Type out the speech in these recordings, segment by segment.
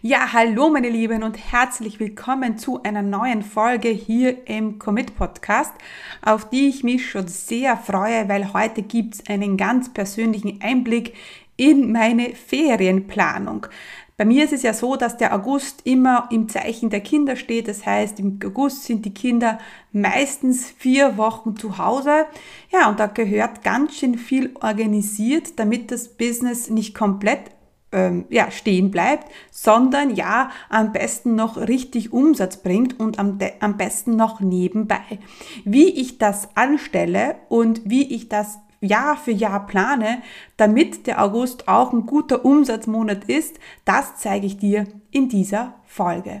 Ja, hallo meine Lieben und herzlich willkommen zu einer neuen Folge hier im Commit Podcast, auf die ich mich schon sehr freue, weil heute gibt's einen ganz persönlichen Einblick in meine Ferienplanung. Bei mir ist es ja so, dass der August immer im Zeichen der Kinder steht. Das heißt, im August sind die Kinder meistens vier Wochen zu Hause. Ja, und da gehört ganz schön viel organisiert, damit das Business nicht komplett ähm, ja, stehen bleibt, sondern ja, am besten noch richtig Umsatz bringt und am, am besten noch nebenbei. Wie ich das anstelle und wie ich das Jahr für Jahr plane, damit der August auch ein guter Umsatzmonat ist, das zeige ich dir in dieser Folge.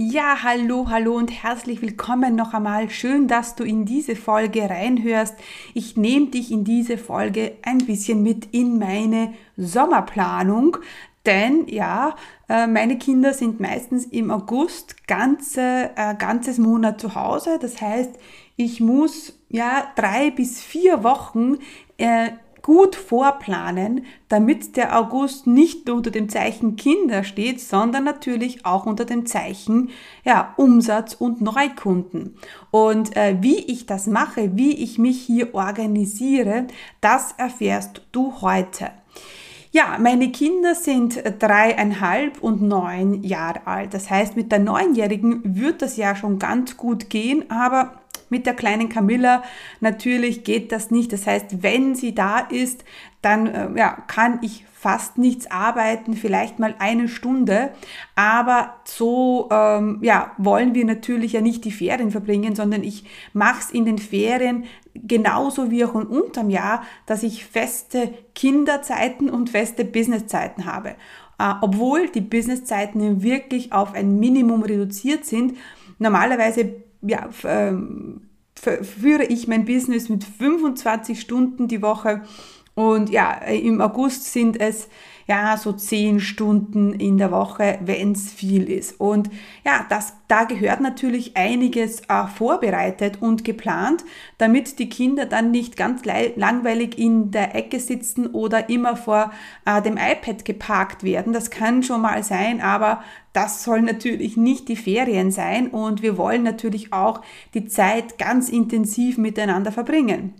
Ja, hallo, hallo und herzlich willkommen noch einmal. Schön, dass du in diese Folge reinhörst. Ich nehme dich in diese Folge ein bisschen mit in meine Sommerplanung. Denn ja, äh, meine Kinder sind meistens im August ganze, äh, ganzes Monat zu Hause. Das heißt, ich muss ja drei bis vier Wochen äh, gut vorplanen, damit der August nicht nur unter dem Zeichen Kinder steht, sondern natürlich auch unter dem Zeichen ja, Umsatz und Neukunden. Und äh, wie ich das mache, wie ich mich hier organisiere, das erfährst du heute. Ja, meine Kinder sind dreieinhalb und neun Jahre alt. Das heißt, mit der Neunjährigen wird das ja schon ganz gut gehen, aber mit der kleinen Camilla natürlich geht das nicht. Das heißt, wenn sie da ist, dann äh, ja, kann ich fast nichts arbeiten, vielleicht mal eine Stunde. Aber so ähm, ja, wollen wir natürlich ja nicht die Ferien verbringen, sondern ich mache es in den Ferien genauso wie auch unterm Jahr, dass ich feste Kinderzeiten und feste Businesszeiten habe. Äh, obwohl die Businesszeiten wirklich auf ein Minimum reduziert sind. Normalerweise ja, ähm, führe ich mein Business mit 25 Stunden die Woche. Und ja, im August sind es ja so 10 Stunden in der Woche, wenn es viel ist. Und ja, das, da gehört natürlich einiges äh, vorbereitet und geplant, damit die Kinder dann nicht ganz langweilig in der Ecke sitzen oder immer vor äh, dem iPad geparkt werden. Das kann schon mal sein, aber das soll natürlich nicht die Ferien sein und wir wollen natürlich auch die Zeit ganz intensiv miteinander verbringen.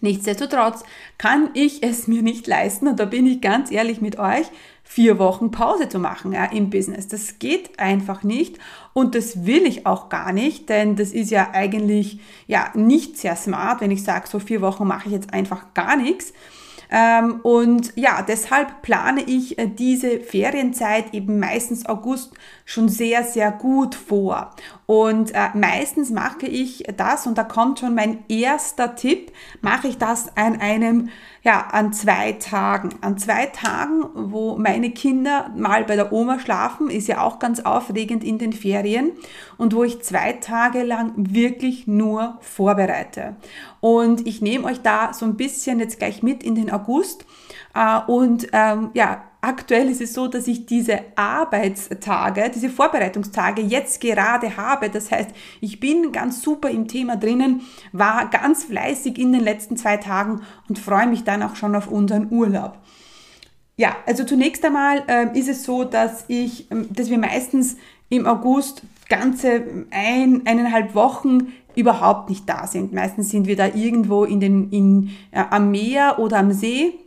Nichtsdestotrotz kann ich es mir nicht leisten, und da bin ich ganz ehrlich mit euch, vier Wochen Pause zu machen ja, im Business. Das geht einfach nicht und das will ich auch gar nicht, denn das ist ja eigentlich ja nicht sehr smart, wenn ich sage, so vier Wochen mache ich jetzt einfach gar nichts. Ähm, und ja, deshalb plane ich äh, diese Ferienzeit eben meistens August schon sehr, sehr gut vor. Und äh, meistens mache ich das, und da kommt schon mein erster Tipp, mache ich das an einem, ja, an zwei Tagen. An zwei Tagen, wo meine Kinder mal bei der Oma schlafen, ist ja auch ganz aufregend in den Ferien und wo ich zwei Tage lang wirklich nur vorbereite. Und ich nehme euch da so ein bisschen jetzt gleich mit in den August. Äh, und ähm, ja, aktuell ist es so, dass ich diese Arbeitstage, diese Vorbereitungstage jetzt gerade habe. Das heißt, ich bin ganz super im Thema drinnen, war ganz fleißig in den letzten zwei Tagen und freue mich dann auch schon auf unseren Urlaub. Ja, also zunächst einmal äh, ist es so, dass ich, ähm, dass wir meistens im August ganze ein, eineinhalb Wochen überhaupt nicht da sind. Meistens sind wir da irgendwo in den, in, äh, am Meer oder am See.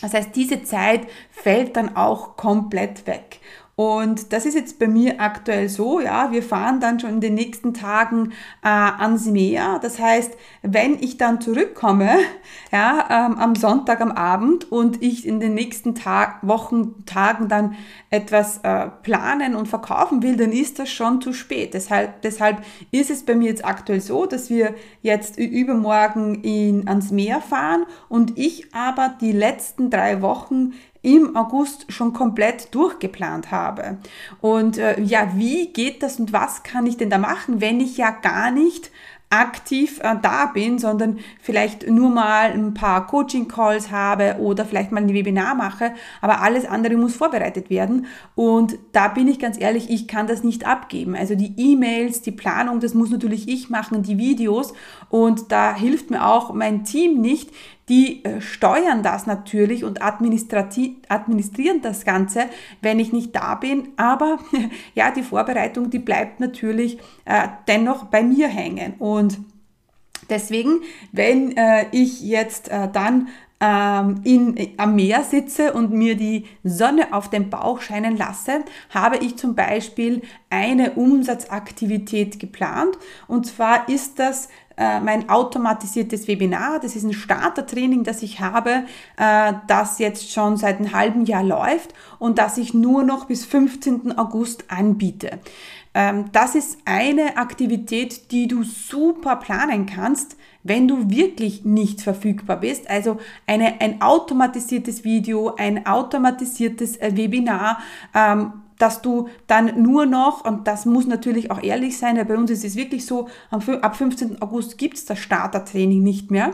Das heißt, diese Zeit fällt dann auch komplett weg. Und das ist jetzt bei mir aktuell so, ja, wir fahren dann schon in den nächsten Tagen äh, ans Meer. Das heißt, wenn ich dann zurückkomme, ja, ähm, am Sonntag am Abend und ich in den nächsten Tag, Wochen, Tagen dann etwas äh, planen und verkaufen will, dann ist das schon zu spät. Deshalb, deshalb ist es bei mir jetzt aktuell so, dass wir jetzt übermorgen in, ans Meer fahren und ich aber die letzten drei Wochen im August schon komplett durchgeplant habe. Und äh, ja, wie geht das und was kann ich denn da machen, wenn ich ja gar nicht aktiv äh, da bin, sondern vielleicht nur mal ein paar Coaching-Calls habe oder vielleicht mal ein Webinar mache, aber alles andere muss vorbereitet werden. Und da bin ich ganz ehrlich, ich kann das nicht abgeben. Also die E-Mails, die Planung, das muss natürlich ich machen, die Videos und da hilft mir auch mein Team nicht, die äh, steuern das natürlich und administrieren das Ganze, wenn ich nicht da bin. Aber ja, die Vorbereitung, die bleibt natürlich äh, dennoch bei mir hängen. Und deswegen, wenn äh, ich jetzt äh, dann ähm, in, am Meer sitze und mir die Sonne auf den Bauch scheinen lasse, habe ich zum Beispiel eine Umsatzaktivität geplant. Und zwar ist das mein automatisiertes Webinar. Das ist ein Startertraining, das ich habe, äh, das jetzt schon seit einem halben Jahr läuft und das ich nur noch bis 15. August anbiete. Ähm, das ist eine Aktivität, die du super planen kannst, wenn du wirklich nicht verfügbar bist. Also eine, ein automatisiertes Video, ein automatisiertes äh, Webinar, ähm, dass du dann nur noch, und das muss natürlich auch ehrlich sein, weil bei uns ist es wirklich so, ab 15. August gibt es das Startertraining nicht mehr.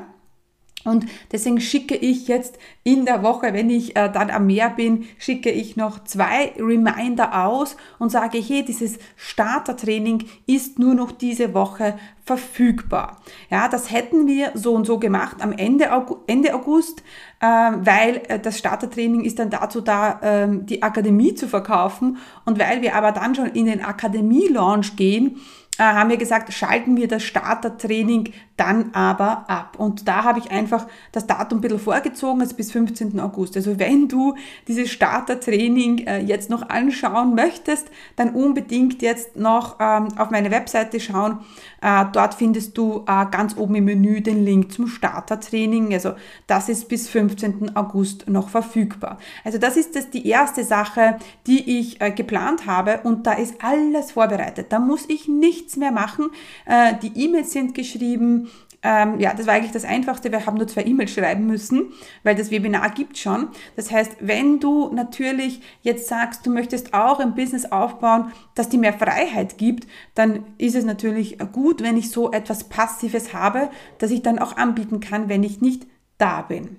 Und deswegen schicke ich jetzt in der Woche, wenn ich äh, dann am Meer bin, schicke ich noch zwei Reminder aus und sage, hey, dieses Startertraining ist nur noch diese Woche verfügbar. Ja, das hätten wir so und so gemacht am Ende, August, Ende August äh, weil äh, das Startertraining ist dann dazu da, ähm, die Akademie zu verkaufen. Und weil wir aber dann schon in den Akademie-Launch gehen, haben wir gesagt, schalten wir das Startertraining dann aber ab. Und da habe ich einfach das Datum ein bisschen vorgezogen, also bis 15. August. Also wenn du dieses Startertraining äh, jetzt noch anschauen möchtest, dann unbedingt jetzt noch ähm, auf meine Webseite schauen. Äh, dort findest du äh, ganz oben im Menü den Link zum Startertraining. Also das ist bis 15. August noch verfügbar. Also das ist das die erste Sache, die ich äh, geplant habe und da ist alles vorbereitet. Da muss ich nichts mehr machen. Äh, die E-Mails sind geschrieben, ähm, ja, das war eigentlich das Einfachste. Wir haben nur zwei E-Mails schreiben müssen, weil das Webinar gibt schon. Das heißt, wenn du natürlich jetzt sagst, du möchtest auch ein Business aufbauen, das dir mehr Freiheit gibt, dann ist es natürlich gut, wenn ich so etwas Passives habe, das ich dann auch anbieten kann, wenn ich nicht da bin.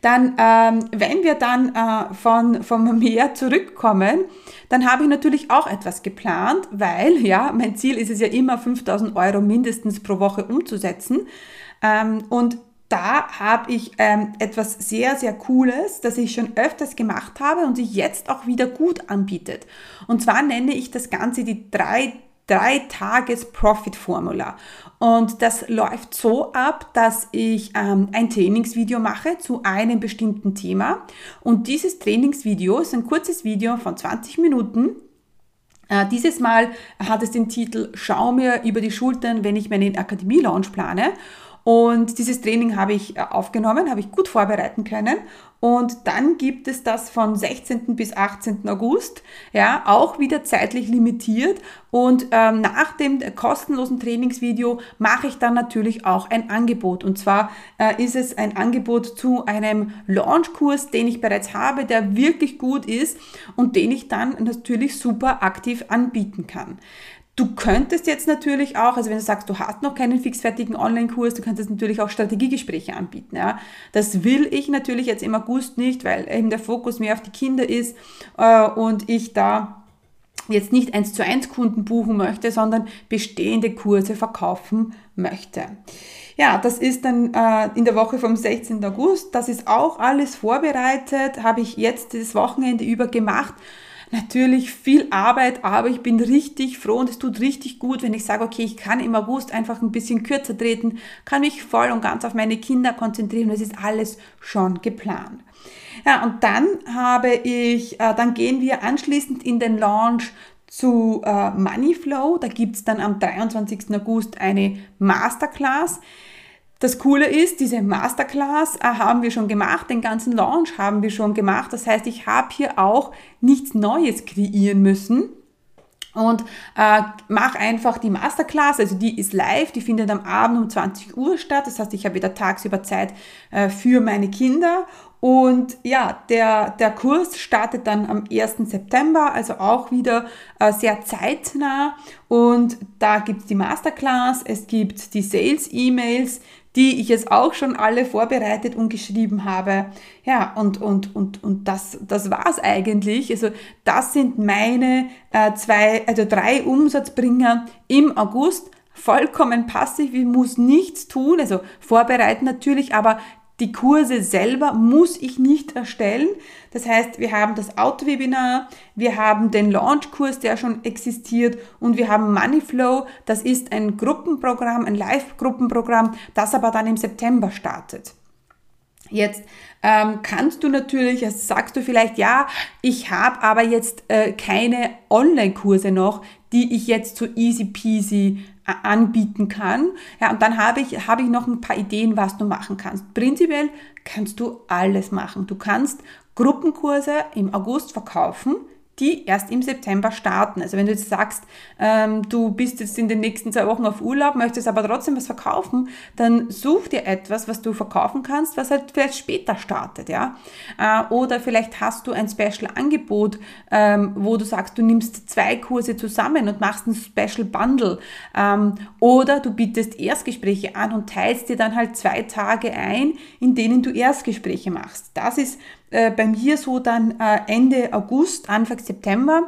Dann, ähm, wenn wir dann äh, von, vom Meer zurückkommen, dann habe ich natürlich auch etwas geplant, weil, ja, mein Ziel ist es ja immer, 5000 Euro mindestens pro Woche umzusetzen. Ähm, und da habe ich ähm, etwas sehr, sehr Cooles, das ich schon öfters gemacht habe und sich jetzt auch wieder gut anbietet. Und zwar nenne ich das Ganze die drei drei Tages Profit Formula. Und das läuft so ab, dass ich ähm, ein Trainingsvideo mache zu einem bestimmten Thema. Und dieses Trainingsvideo ist ein kurzes Video von 20 Minuten. Äh, dieses Mal hat es den Titel Schau mir über die Schultern, wenn ich meinen Akademie-Launch plane. Und dieses Training habe ich äh, aufgenommen, habe ich gut vorbereiten können. Und dann gibt es das von 16. bis 18. August, ja, auch wieder zeitlich limitiert. Und ähm, nach dem kostenlosen Trainingsvideo mache ich dann natürlich auch ein Angebot. Und zwar äh, ist es ein Angebot zu einem Launchkurs, den ich bereits habe, der wirklich gut ist und den ich dann natürlich super aktiv anbieten kann. Du könntest jetzt natürlich auch, also wenn du sagst, du hast noch keinen fixfertigen Online-Kurs, du könntest natürlich auch Strategiegespräche anbieten. Ja. Das will ich natürlich jetzt im August nicht, weil eben der Fokus mehr auf die Kinder ist äh, und ich da jetzt nicht eins zu eins Kunden buchen möchte, sondern bestehende Kurse verkaufen möchte. Ja, das ist dann äh, in der Woche vom 16. August. Das ist auch alles vorbereitet, habe ich jetzt das Wochenende über gemacht. Natürlich viel Arbeit, aber ich bin richtig froh und es tut richtig gut, wenn ich sage, okay, ich kann im August einfach ein bisschen kürzer treten, kann mich voll und ganz auf meine Kinder konzentrieren. Das ist alles schon geplant. Ja, und dann habe ich, äh, dann gehen wir anschließend in den Launch zu äh, Moneyflow. Da gibt's dann am 23. August eine Masterclass. Das Coole ist, diese Masterclass äh, haben wir schon gemacht, den ganzen Launch haben wir schon gemacht. Das heißt, ich habe hier auch nichts Neues kreieren müssen und äh, mach einfach die Masterclass, also die ist live, die findet am Abend um 20 Uhr statt. Das heißt, ich habe wieder tagsüber Zeit äh, für meine Kinder und ja, der, der Kurs startet dann am 1. September, also auch wieder äh, sehr zeitnah. Und da gibt's die Masterclass, es gibt die Sales-E-Mails, die ich jetzt auch schon alle vorbereitet und geschrieben habe. Ja, und, und, und, und das, das war's eigentlich. Also das sind meine äh, zwei, also drei Umsatzbringer im August vollkommen passiv, ich muss nichts tun, also vorbereiten natürlich, aber die Kurse selber muss ich nicht erstellen. Das heißt, wir haben das Autowebinar, wir haben den Launchkurs, der schon existiert und wir haben Moneyflow. Das ist ein Gruppenprogramm, ein Live-Gruppenprogramm, das aber dann im September startet. Jetzt ähm, kannst du natürlich, also sagst du vielleicht, ja, ich habe aber jetzt äh, keine Online-Kurse noch, die ich jetzt so easy peasy anbieten kann. Ja, und dann habe ich, habe ich noch ein paar Ideen, was du machen kannst. Prinzipiell kannst du alles machen. Du kannst Gruppenkurse im August verkaufen, die erst im September starten. Also wenn du jetzt sagst, ähm, du bist jetzt in den nächsten zwei Wochen auf Urlaub, möchtest aber trotzdem was verkaufen, dann such dir etwas, was du verkaufen kannst, was halt vielleicht später startet, ja. Äh, oder vielleicht hast du ein Special-Angebot, ähm, wo du sagst, du nimmst zwei Kurse zusammen und machst ein Special Bundle. Ähm, oder du bietest Erstgespräche an und teilst dir dann halt zwei Tage ein, in denen du Erstgespräche machst. Das ist äh, bei mir so dann äh, Ende August, Anfang September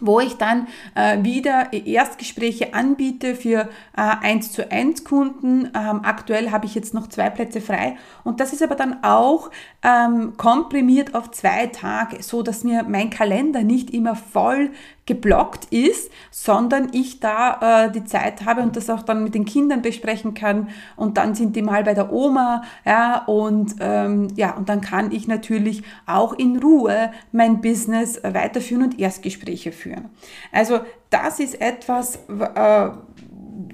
wo ich dann äh, wieder Erstgespräche anbiete für äh, 1 zu 1 Kunden. Ähm, aktuell habe ich jetzt noch zwei Plätze frei und das ist aber dann auch ähm, komprimiert auf zwei Tage, so dass mir mein Kalender nicht immer voll geblockt ist, sondern ich da äh, die Zeit habe und das auch dann mit den Kindern besprechen kann und dann sind die mal bei der Oma, ja, und ähm, ja, und dann kann ich natürlich auch in Ruhe mein Business weiterführen und Erstgespräche führen. Also das ist etwas, äh,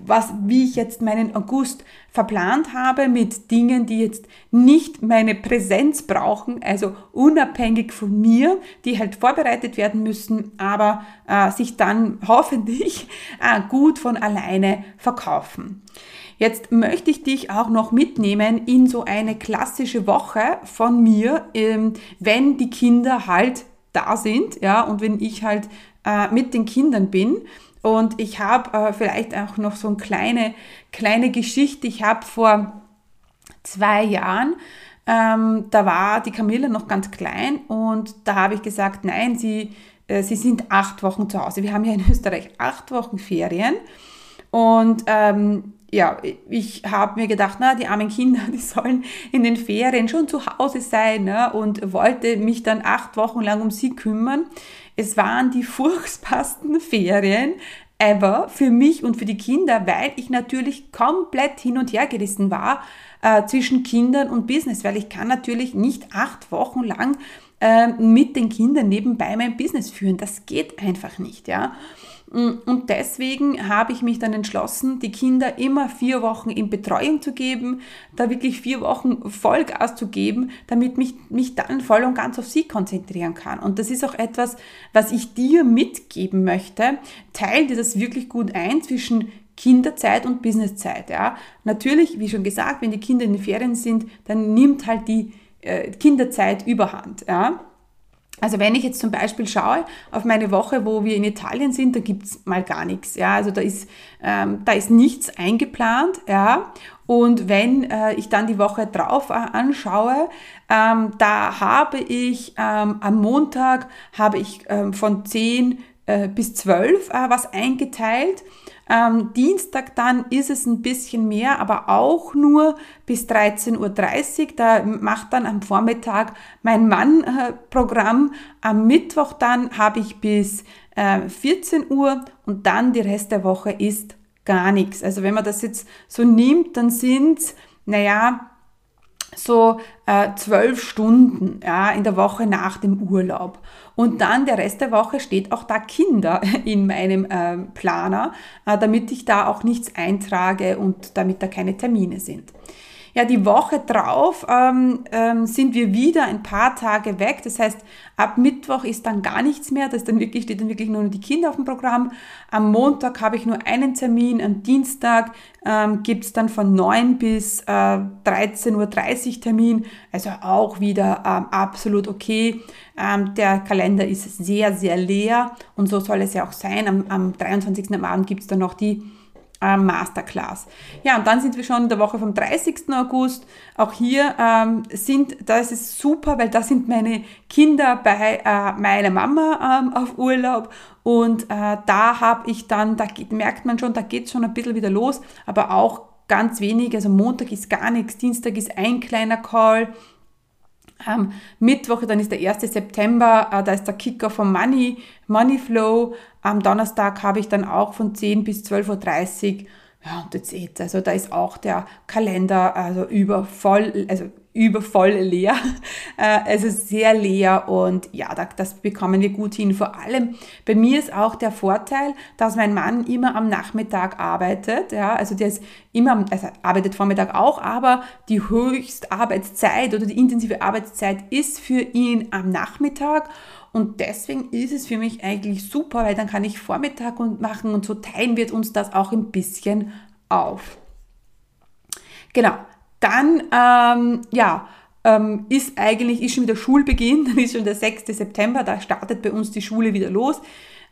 was, wie ich jetzt meinen August verplant habe mit Dingen, die jetzt nicht meine Präsenz brauchen, also unabhängig von mir, die halt vorbereitet werden müssen, aber äh, sich dann hoffentlich äh, gut von alleine verkaufen. Jetzt möchte ich dich auch noch mitnehmen in so eine klassische Woche von mir, ähm, wenn die Kinder halt da sind, ja, und wenn ich halt äh, mit den Kindern bin. Und ich habe äh, vielleicht auch noch so eine kleine, kleine Geschichte. Ich habe vor zwei Jahren, ähm, da war die Camilla noch ganz klein und da habe ich gesagt, nein, sie, äh, sie sind acht Wochen zu Hause. Wir haben ja in Österreich acht Wochen Ferien. Und ähm, ja, ich habe mir gedacht, na, die armen Kinder, die sollen in den Ferien schon zu Hause sein ne? und wollte mich dann acht Wochen lang um sie kümmern. Es waren die furchtbarsten Ferien ever für mich und für die Kinder, weil ich natürlich komplett hin und her gerissen war äh, zwischen Kindern und Business, weil ich kann natürlich nicht acht Wochen lang äh, mit den Kindern nebenbei mein Business führen. Das geht einfach nicht, ja. Mm, und deswegen habe ich mich dann entschlossen, die Kinder immer vier Wochen in Betreuung zu geben, da wirklich vier Wochen Vollgas zu geben, damit mich mich dann voll und ganz auf sie konzentrieren kann. Und das ist auch etwas, was ich dir mitgeben möchte. Teil dir das wirklich gut ein zwischen Kinderzeit und Businesszeit. Ja. Natürlich, wie schon gesagt, wenn die Kinder in den Ferien sind, dann nimmt halt die äh, Kinderzeit überhand. Ja. Also wenn ich jetzt zum Beispiel schaue auf meine Woche, wo wir in Italien sind, da gibt's mal gar nichts. Ja, also da ist, ähm, da ist nichts eingeplant. Ja, und wenn äh, ich dann die Woche drauf anschaue, ähm, da habe ich ähm, am Montag habe ich ähm, von 10 äh, bis 12 äh, was eingeteilt. Ähm, Dienstag dann ist es ein bisschen mehr, aber auch nur bis 13.30 Uhr. Da macht dann am Vormittag mein Mann äh, Programm. Am Mittwoch dann habe ich bis äh, 14 Uhr und dann die Rest der Woche ist gar nichts. Also wenn man das jetzt so nimmt, dann sind naja, so äh, zwölf Stunden ja, in der Woche nach dem Urlaub. Und dann der Rest der Woche steht auch da Kinder in meinem äh, Planer, äh, damit ich da auch nichts eintrage und damit da keine Termine sind. Ja, die Woche drauf ähm, ähm, sind wir wieder ein paar Tage weg. Das heißt, ab Mittwoch ist dann gar nichts mehr. Das dann wirklich, steht dann wirklich nur die Kinder auf dem Programm. Am Montag habe ich nur einen Termin. Am Dienstag ähm, gibt es dann von 9 bis äh, 13.30 Uhr Termin. Also auch wieder ähm, absolut okay. Ähm, der Kalender ist sehr, sehr leer und so soll es ja auch sein. Am, am 23. am Abend gibt es dann noch die ähm, Masterclass. Ja, und dann sind wir schon in der Woche vom 30. August. Auch hier ähm, sind, das ist super, weil da sind meine Kinder bei äh, meiner Mama ähm, auf Urlaub und äh, da habe ich dann, da geht, merkt man schon, da geht schon ein bisschen wieder los, aber auch ganz wenig. Also Montag ist gar nichts, Dienstag ist ein kleiner Call. Ähm, Mittwoch, dann ist der 1. September, äh, da ist der Kicker vom Money, Money Flow. Am Donnerstag habe ich dann auch von 10 bis 12.30 Uhr. Ja, und that's it. Also da ist auch der Kalender also über voll, also übervoll leer. Äh, also sehr leer und ja, das bekommen wir gut hin. Vor allem bei mir ist auch der Vorteil, dass mein Mann immer am Nachmittag arbeitet. Ja, also der ist immer, also arbeitet Vormittag auch, aber die höchste Arbeitszeit oder die intensive Arbeitszeit ist für ihn am Nachmittag. Und deswegen ist es für mich eigentlich super, weil dann kann ich Vormittag machen und so teilen wir uns das auch ein bisschen auf. Genau, dann, ähm, ja, ähm, ist eigentlich, ist schon wieder Schulbeginn, dann ist schon der 6. September, da startet bei uns die Schule wieder los.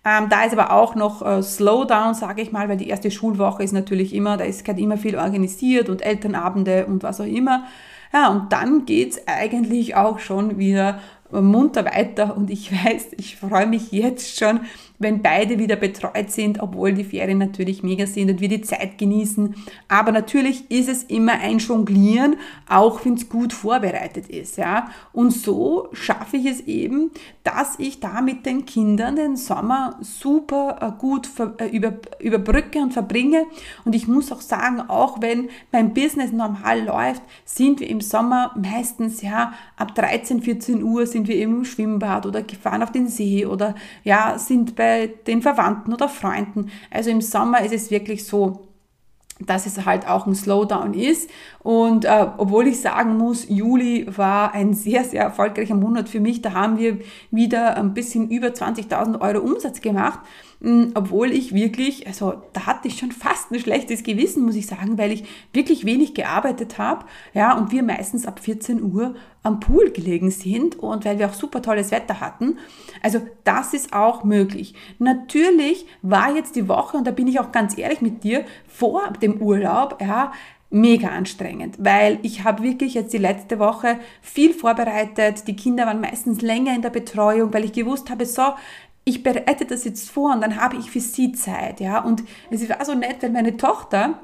Ähm, da ist aber auch noch äh, Slowdown, sage ich mal, weil die erste Schulwoche ist natürlich immer, da ist gerade immer viel organisiert und Elternabende und was auch immer. Ja, und dann geht es eigentlich auch schon wieder munter weiter und ich weiß, ich freue mich jetzt schon, wenn beide wieder betreut sind, obwohl die Ferien natürlich mega sind und wir die Zeit genießen. Aber natürlich ist es immer ein Jonglieren, auch wenn es gut vorbereitet ist. Ja? Und so schaffe ich es eben, dass ich da mit den Kindern den Sommer super äh, gut äh, über, überbrücke und verbringe. Und ich muss auch sagen, auch wenn mein Business normal läuft, sind wir im Sommer meistens ja ab 13, 14 Uhr sind wir im Schwimmbad oder gefahren auf den See oder ja, sind bei den Verwandten oder Freunden. Also im Sommer ist es wirklich so, dass es halt auch ein Slowdown ist. Und äh, obwohl ich sagen muss, Juli war ein sehr, sehr erfolgreicher Monat für mich. Da haben wir wieder ein bisschen über 20.000 Euro Umsatz gemacht. Hm, obwohl ich wirklich, also da hatte ich schon fast ein schlechtes Gewissen, muss ich sagen, weil ich wirklich wenig gearbeitet habe. Ja, und wir meistens ab 14 Uhr am Pool gelegen sind und weil wir auch super tolles Wetter hatten. Also das ist auch möglich. Natürlich war jetzt die Woche, und da bin ich auch ganz ehrlich mit dir, vor dem Urlaub, ja, mega anstrengend, weil ich habe wirklich jetzt die letzte Woche viel vorbereitet. Die Kinder waren meistens länger in der Betreuung, weil ich gewusst habe, so, ich bereite das jetzt vor und dann habe ich für sie Zeit, ja. Und es war so nett, weil meine Tochter,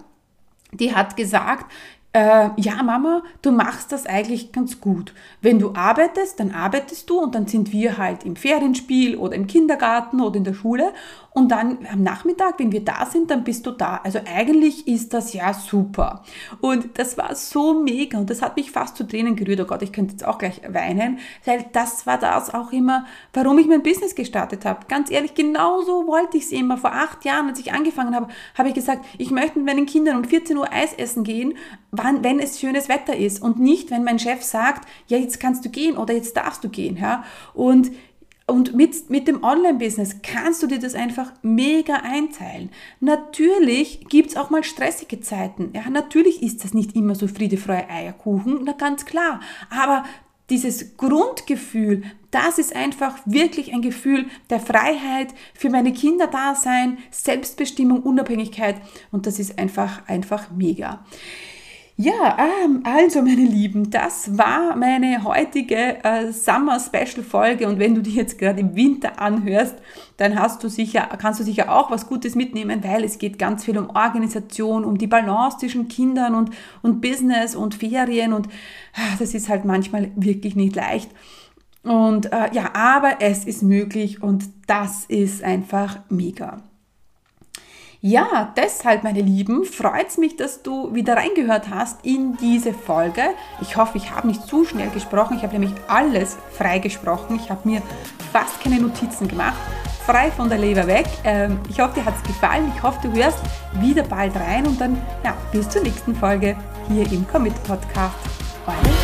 die hat gesagt, äh, ja Mama, du machst das eigentlich ganz gut. Wenn du arbeitest, dann arbeitest du und dann sind wir halt im Ferienspiel oder im Kindergarten oder in der Schule und dann am Nachmittag, wenn wir da sind, dann bist du da. Also eigentlich ist das ja super. Und das war so mega und das hat mich fast zu Tränen gerührt. Oh Gott, ich könnte jetzt auch gleich weinen, weil das war das auch immer, warum ich mein Business gestartet habe. Ganz ehrlich, genauso wollte ich es immer. Vor acht Jahren, als ich angefangen habe, habe ich gesagt, ich möchte mit meinen Kindern um 14 Uhr Eis essen gehen, wann, wenn es schönes Wetter ist und nicht, wenn mein Chef sagt, ja, jetzt kannst du gehen oder jetzt darfst du gehen. Ja? Und und mit, mit dem Online-Business kannst du dir das einfach mega einteilen. Natürlich gibt's auch mal stressige Zeiten. Ja, natürlich ist das nicht immer so Friede, Freude, Eierkuchen, na ganz klar. Aber dieses Grundgefühl, das ist einfach wirklich ein Gefühl der Freiheit, für meine Kinder da sein, Selbstbestimmung, Unabhängigkeit und das ist einfach, einfach mega. Ja, ähm, also meine Lieben, das war meine heutige äh, Summer Special Folge und wenn du die jetzt gerade im Winter anhörst, dann hast du sicher, kannst du sicher auch was Gutes mitnehmen, weil es geht ganz viel um Organisation, um die Balance zwischen Kindern und, und Business und Ferien und ah, das ist halt manchmal wirklich nicht leicht. Und äh, ja, aber es ist möglich und das ist einfach mega. Ja, deshalb, meine Lieben, freut es mich, dass du wieder reingehört hast in diese Folge. Ich hoffe, ich habe nicht zu schnell gesprochen. Ich habe nämlich alles frei gesprochen. Ich habe mir fast keine Notizen gemacht. Frei von der Leber weg. Ähm, ich hoffe, dir hat es gefallen. Ich hoffe, du hörst wieder bald rein und dann ja, bis zur nächsten Folge hier im Commit Podcast. Eure